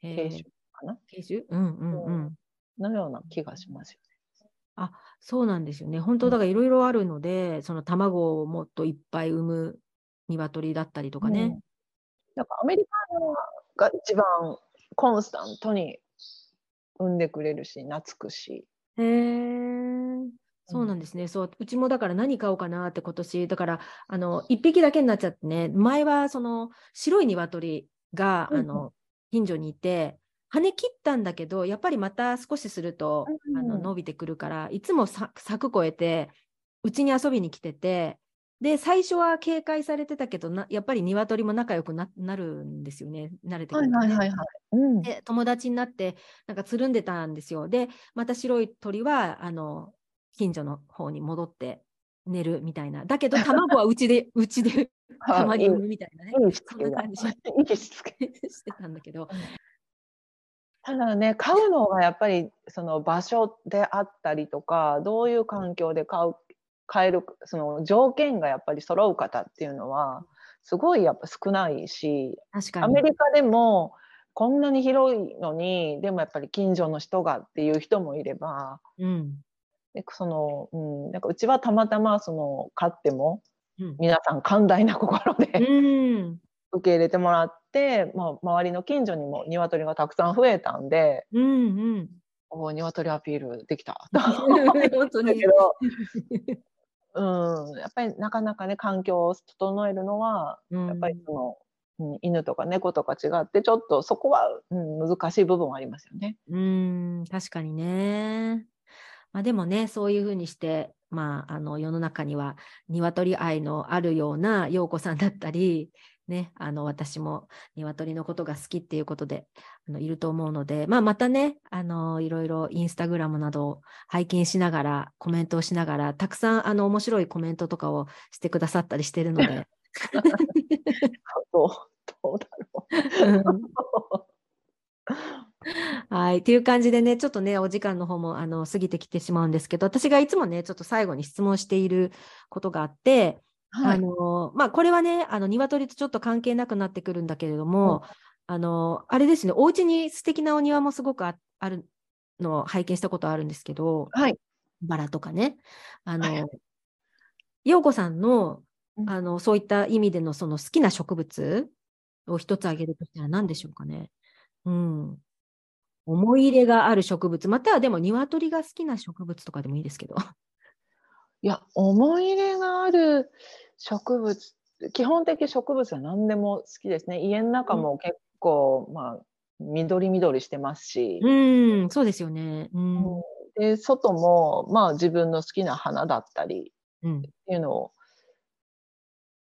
犬種かな？犬種？うんうんうん、のような気がしますよね。あそうなんですよね。本当だからいろいろあるので、うん、その卵をもっといっぱい産む鶏だったりとかね。うん、だからアメリカのが一番コンスタントに産んでくれるし懐くし。へえ。そうなんですね。そう、うちもだから何買おうかなって今年、だからあの1匹だけになっちゃってね、前はその白い鶏が、うん、あの近所にいて、羽切ったんだけど、やっぱりまた少しすると、うん、あの伸びてくるから、いつも柵越えて、うちに遊びに来てて、で、最初は警戒されてたけどな、やっぱり鶏も仲良くなるんですよね、慣れてくると、ね、はいはいはいはい。うん、で友達になって、なんかつるんでたんですよ。で、また白い鳥は、あの近所の方に戻って寝るみたいな。だけど卵はうちで、うちでたまに産むみたいなね。そんな感じ してたんだけど。ただね、飼うのがやっぱりその場所であったりとか、どういう環境で飼う、飼える、その条件がやっぱり揃う方っていうのは、すごいやっぱ少ないし、アメリカでもこんなに広いのに、でもやっぱり近所の人がっていう人もいれば、うん、でその、うん、なんかうちはたまたまその飼っても、うん、皆さん寛大な心で、うん、受け入れてもらって、まあ、周りの近所にも鶏がたくさん増えたんで、うんうん、お鶏アピールできた。本当に。けど、うん、やっぱりなかなかね環境を整えるのは、やっぱりそのうん、犬とか猫とか違ってちょっとそこは、うん、難しい部分はありますよね。うん確かにね。まあ、でもねそういうふうにして、まあ、あの世の中には鶏愛のあるような陽子さんだったり、ね、あの私も鶏のことが好きっていうことであのいると思うので、まあ、またねあのいろいろインスタグラムなどを拝見しながらコメントをしながらたくさんあの面白いコメントとかをしてくださったりしてるので。どうどうだろう。はい。っていう感じでね、ちょっとね、お時間の方もあの過ぎてきてしまうんですけど、私がいつもね、ちょっと最後に質問していることがあって、はい、あのまあ、これはね、あの鶏とちょっと関係なくなってくるんだけれども、うん、あのあれですね、お家に素敵なお庭もすごくあるのを拝見したことあるんですけど、はい、バラとかね。あの、はい、陽子さんのあのそういった意味でのその好きな植物を一つ挙げるとしたら何でしょうかね。うん。思い入れがある植物、またはでも鶏が好きな植物とかでもいいですけど。いや、思い入れがある植物、基本的植物は何でも好きですね。家の中も結構、うん、まあ、緑緑してますし。うん、そうですよね。うん、で、外も、まあ自分の好きな花だったりっていうのを、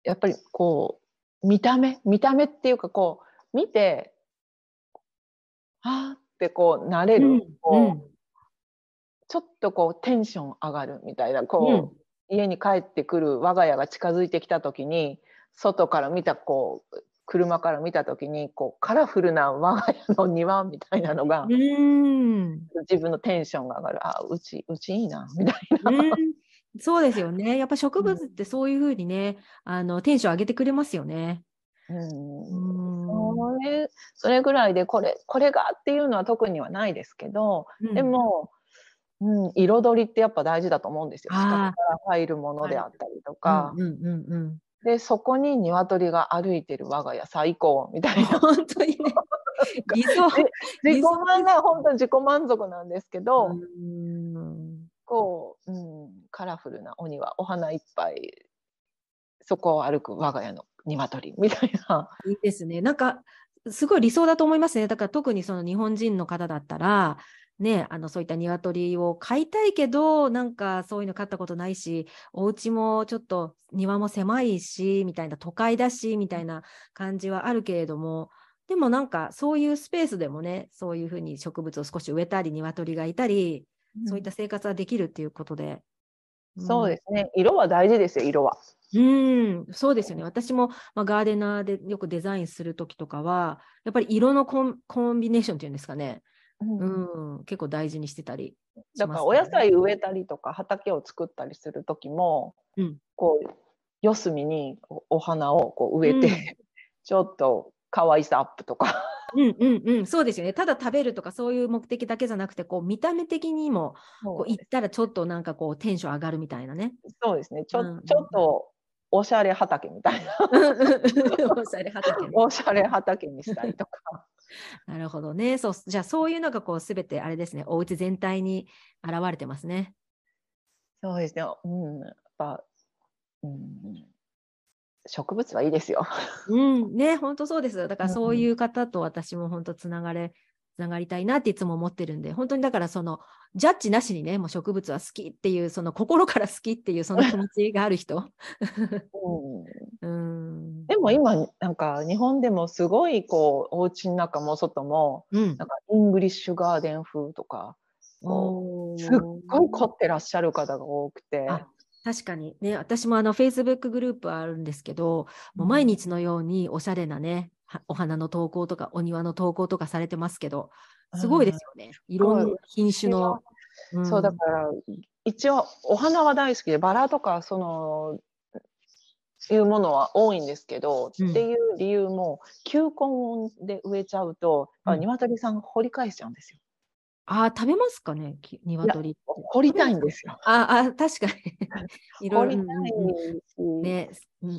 やっぱりこう、見た目、見た目っていうかこう、見て、ああってこうなれる、うん、ちょっとこうテンション上がるみたいな、こう、うん、家に帰ってくる我が家が近づいてきた時に、外から見たこう、車から見た時にこうカラフルな我が家の庭みたいなのが自分のテンションが上がる。あうちうちいいなみたいな。そうですよね。やっぱ植物ってそういうふうにね、うん、あのテンション上げてくれますよね。うん、それそれぐらいでこれこれがっていうのは特にはないですけど、うん、でも、うん、彩りってやっぱ大事だと思うんですよ。下から入るものであったりとか。でそこに鶏が歩いてる我が家最高みたいな。本当にね。理想自己満が本当に自己満足なんですけど、こう、うん、カラフルなお庭お花いっぱいそこを歩く我が家の鶏みたいな。いいですね。なんかすごい理想だと思いますね。だから特にその日本人の方だったら、ね、あのそういった鶏を飼いたいけどなんかそういうの飼ったことないしお家もちょっと庭も狭いしみたいな都会だしみたいな感じはあるけれどもでもなんかそういうスペースでもねそういうふうに植物を少し植えたり鶏がいたりそういった生活はできるっていうことで。うん、そうですね。色は大事ですよ、色は。うん、そうですよね。私も、まあ、ガーデナーでよくデザインするときとかは、やっぱり色のコンコンビネーションっていうんですかね。うん、うん、結構大事にしてたり、ね、だからお野菜植えたりとか畑を作ったりする時も、うん、こう四隅にお花をこう植えて、うん、ちょっと可愛さアップとかうんうんうん、そうですよね。ただ食べるとかそういう目的だけじゃなくて、こう見た目的にもこう行ったらちょっとなんかこうテンション上がるみたいなね。そうですね。ちょうん、ちょっとおしゃれ畑みたいな。おしゃれ畑、ね、おしゃれ畑にしたりとか。なるほどね。そうじゃあそういうのがこうすべてあれですね。お家全体に現れてますね。そうですね。うん。やっぱ、うん、植物はいいですよ。うんね本当そうですだからそういう方と私も本当つながれつながりたいなっていつも思ってるんで本当にだからそのジャッジなしにねもう植物は好きっていうその心から好きっていうその気持ちがある人。うん、でも今なんか日本でもすごいこうお家の中も外も、うん、なんかイングリッシュガーデン風とか。すっごい凝ってらっしゃる方が多くて。確かにね、私もあの Facebook グループあるんですけど、もう毎日のようにおしゃれなね、お花の投稿とかお庭の投稿とかされてますけど、すごいですよね。いろんな品種の。うん、そうだから一応お花は大好きでバラとかそのいうものは多いんですけど、うん、っていう理由も球根で植えちゃうと、うん、鶏さん掘り返しちゃうんですよ。あ食べますかね、鶏。掘りたいんですよ。ああ、確かに。いろいろ。ね、うんうんう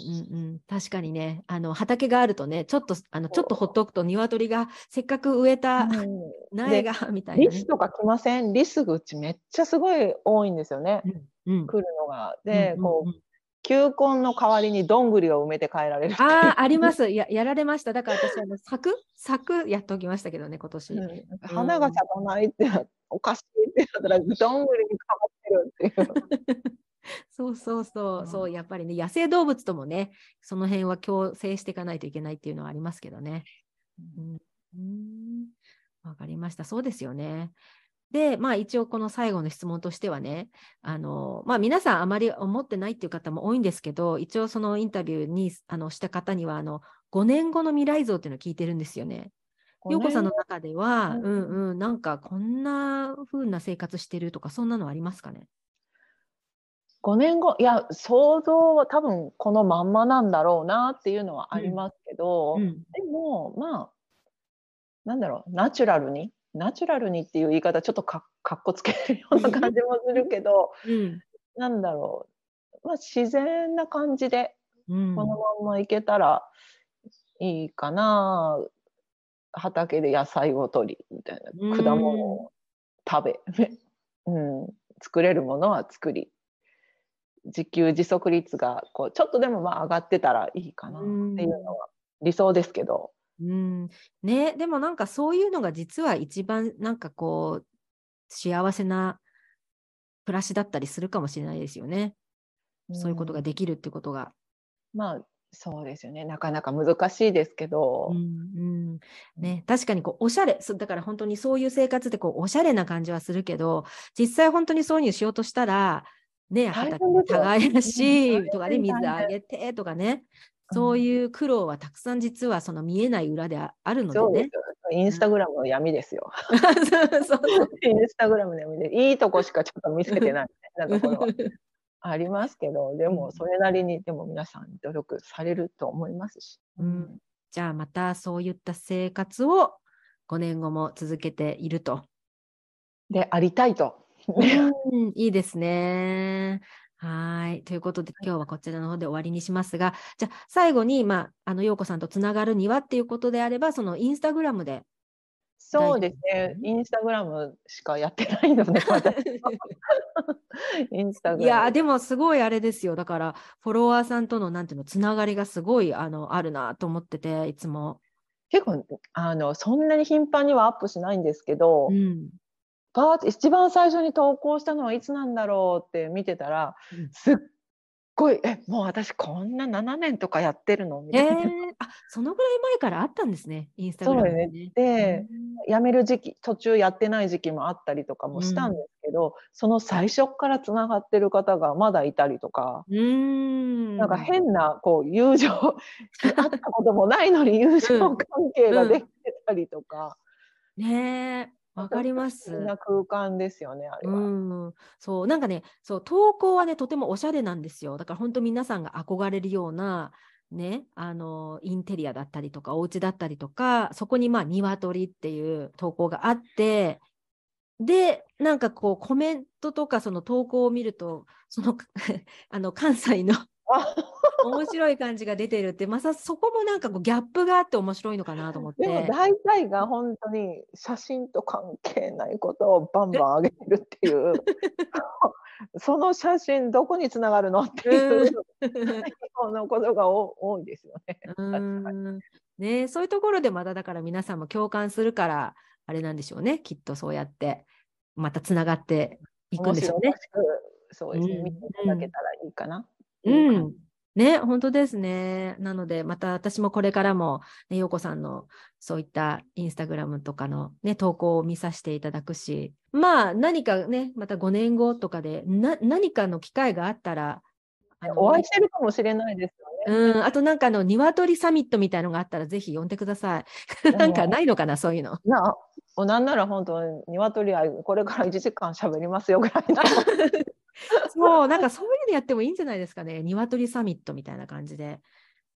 ん、確かにね、あの畑があるとね、ちょっとあのちょっとほっとくと鶏がせっかく植えた 苗が、みたいな、ね、リスとか来ません？リス口めっちゃすごい多いんですよね。うん、来るのが。で、こう球根の代わりにどんぐりを埋めて帰られるああ、あります。ややられました。だから私、あの咲く咲くやっておきましたけどね、今年。うん、花が咲かないっておかしいってなったら、どんぐりに変わってるっていう。そうそうそう、うん、そうやっぱりね野生動物ともねその辺は共生していかないといけないっていうのはありますけどね。うん、わかりましたそうですよね。で、まあ一応この最後の質問としてはね、あの、まあ皆さんあまり思ってないっていう方も多いんですけど、一応そのインタビューにあのした方には、あの、5年後の未来像っていうのを聞いてるんですよね。陽子さんの中では、うん、うんうんなんかこんな風な生活してるとか、そんなのありますかね？5年後、いや、想像は多分このまんまなんだろうなっていうのはありますけど、うんうん、でも、まあ、なんだろう、ナチュラルにナチュラルにっていう言い方ちょっとかかっこつけるような感じもするけど、うん、なんだろう、まあ、自然な感じでこのままいけたらいいかな、畑で野菜を取りみたいな果物を食べ、うん、作れるものは作り。自給自足率がこうちょっとでもまあ上がってたらいいかなっていうのは理想ですけど。うん。ね、でもなんかそういうのが実は一番なんかこう幸せな暮らしだったりするかもしれないですよね。そういうことができるってことが。まあそうですよね。なかなか難しいですけど、うんうん。ね、確かにこうおしゃれだから本当にそういう生活でこうおしゃれな感じはするけど実際本当にそういうにしようとしたらね畑も耕しとかね水あげてとかねそういう苦労はたくさん実はその見えない裏であるのでね。インスタグラムの闇ですよ。インスタグラムの闇でいいとこしかちょっと見せてないなところは ありますけど、でもそれなりにでも皆さん努力されると思いますし。うん、じゃあまたそういった生活を5年後も続けていると。でありたいと。うん、いいですね。はい。ということで、今日はこちらの方で終わりにしますが、じゃあ、最後に、まあ、あの、陽子さんとつながるにはっていうことであれば、そのインスタグラムで。そうですね。インスタグラムしかやってないので、インスタグラム。いや、でもすごいあれですよ。だから、フォロワーさんとの、なんていうの、つながりがすごい、あの、あるなと思ってて、いつも。結構、あの、そんなに頻繁にはアップしないんですけど、うん、バー一番最初に投稿したのはいつなんだろうって見てたら、うん、すっごいえもう私こんな7年とかやってるのみたいな、えー、あそのぐらい前からあったんですねインスタグラムね。ねで、うん、辞める時期途中やってない時期もあったりとかもしたんですけど、うん、その最初からつながってる方がまだいたりとかうん。なんか変なこう友情 会ったこともないのに友情関係ができてたりとか。ねえわかります。な空間ですよね、あれは。うん、そうなんかね、そう投稿はねとてもおしゃれなんですよ。だから本当皆さんが憧れるようなね、あのインテリアだったりとかお家だったりとかそこにまあ鶏っていう投稿があってでなんかこうコメントとかその投稿を見るとその あの関西の 面白い感じが出てるってまさそこもなんかこうギャップがあって面白いのかなと思ってでも大体が本当に写真と関係ないことをバンバン上げてるっていう その写真どこにつながるのっていうようなことが多いですよね。うんねそういうところでまただから皆さんも共感するからあれなんでしょうねきっとそうやってまたつながっていくんでしょうね。そうですね、見ていただけたらいいかな。うん。ね、本当ですね。なので、また私もこれからも、ね、陽子さんのそういったインスタグラムとかの、ね、投稿を見させていただくし、まあ、何かね、また5年後とかで、な何かの機会があったら、お会いしてるかもしれないですよね。うん、あとなんかの鶏サミットみたいのがあったらぜひ呼んでください。なんかないのかな、そういうの。な、おなんなら本当鶏はこれから1時間喋りますよぐらいの。そう、なんかそういうのやってもいいんじゃないですかね。鶏サミットみたいな感じで。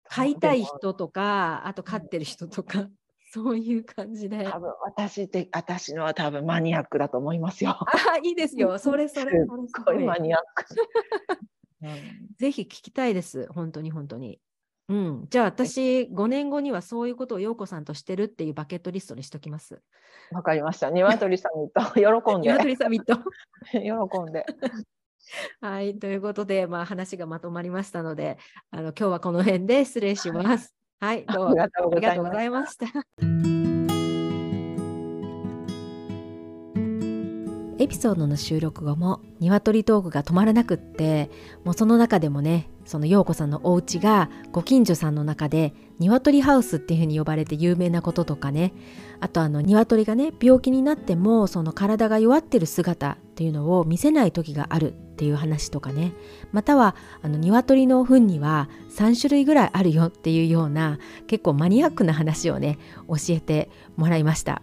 飼いたい人とか、あと飼ってる人とか、そういう感じで。多分私で私のは多分マニアックだと思いますよ。あいいですよ。それそれ。すっごいマニアック。うん、ぜひ聞きたいです。本当に本当に。うん、じゃあ私5年後にはそういうことを陽子さんとしてるっていうバケットリストにしときます。わかりました。鶏サミット喜んで。鶏サミット喜んで。はい、ということで、まあ、話がまとまりましたので、あの今日はこの辺で失礼します。はい、どうもありがとうございました。エピソードの収録後も鶏トークが止まらなくってもうその中でもねその陽子さんのお家がご近所さんの中で鶏ハウスっていう風に呼ばれて有名なこととかねあとあの鶏がね病気になってもその体が弱ってる姿っていうのを見せない時があるっていう話とかねまたはあの鶏の糞には3種類ぐらいあるよっていうような結構マニアックな話をね教えてもらいました。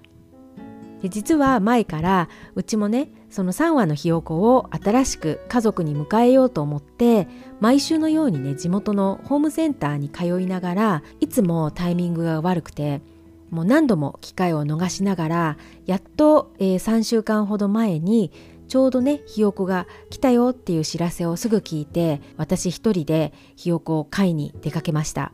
で実は前からうちもねその3羽のひよこを新しく家族に迎えようと思って毎週のようにね地元のホームセンターに通いながらいつもタイミングが悪くてもう何度も機会を逃しながらやっと、えー、3週間ほど前にちょうどねひよこが来たよっていう知らせをすぐ聞いて私一人でひよこを買いに出かけました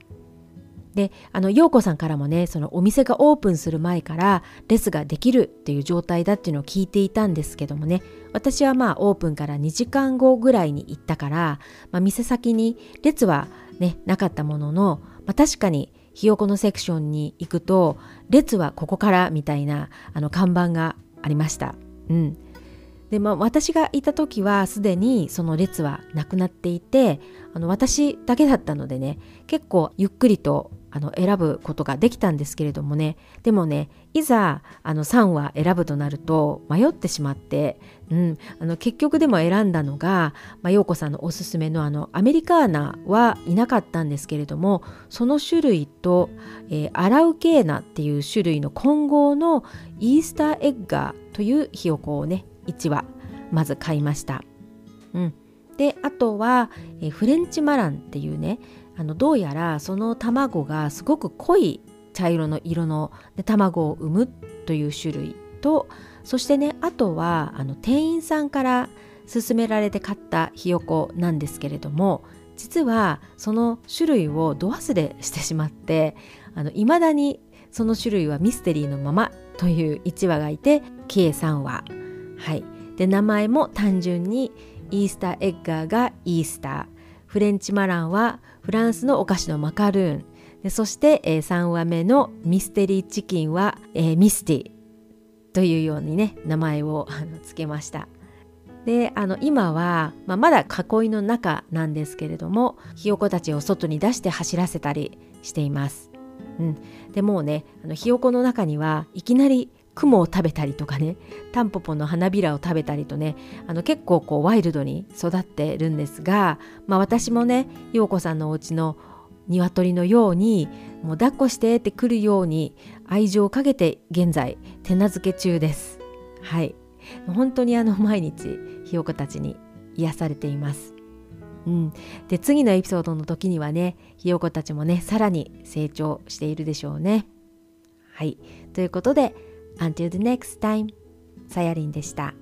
であの陽子さんからもねそのお店がオープンする前からレスができるっていう状態だっていうのを聞いていたんですけどもね私はまあオープンから2時間後ぐらいに行ったから、まあ、店先に列はねなかったものの、まあ、確かにひよこのセクションに行くと列はここからみたいなあの看板がありました。うんでまあ、私がいた時はすでにその列はなくなっていてあの私だけだったのでね結構ゆっくりとあの選ぶことができたんですけれどもね。でもねいざあの3話選ぶとなると迷ってしまって、うん、あの結局でも選んだのが、まあ、陽子さんのおすすめのあのアメリカーナはいなかったんですけれどもその種類と、えー、アラウケーナっていう種類の混合のイースターエッガーというひよこをね1羽まず買いました。うん、であとは、え、フレンチマランっていうねあのどうやらその卵がすごく濃い茶色の色の、ね、卵を産むという種類とそしてねあとはあの店員さんから勧められて買ったひよこなんですけれども実はその種類をど忘れしてしまっていまだにその種類はミステリーのままという1羽がいて計3羽はい。で名前も単純にイースターエッガーがイースター。フレンチマランはフランスのお菓子のマカルーン。でそして、えー、3話目のミステリーチキンは、えー、ミスティというようにね名前をあのつけました。であの今は、まあ、まだ囲いの中なんですけれどもひよこたちを外に出して走らせたりしています、うん、でもうねあのひよこの中にはいきなり雲を食べたりとかねタンポポの花びらを食べたりとねあの結構こうワイルドに育ってるんですが、まあ、私もね陽子さんのお家の鶏のようにもう抱っこしてってくるように愛情をかけて現在手なずけ中です。はい本当にあの毎日ひよこたちに癒されています。うん、で次のエピソードの時にはねひよこたちもねさらに成長しているでしょうね。はいということで Until the next time さやりんでした。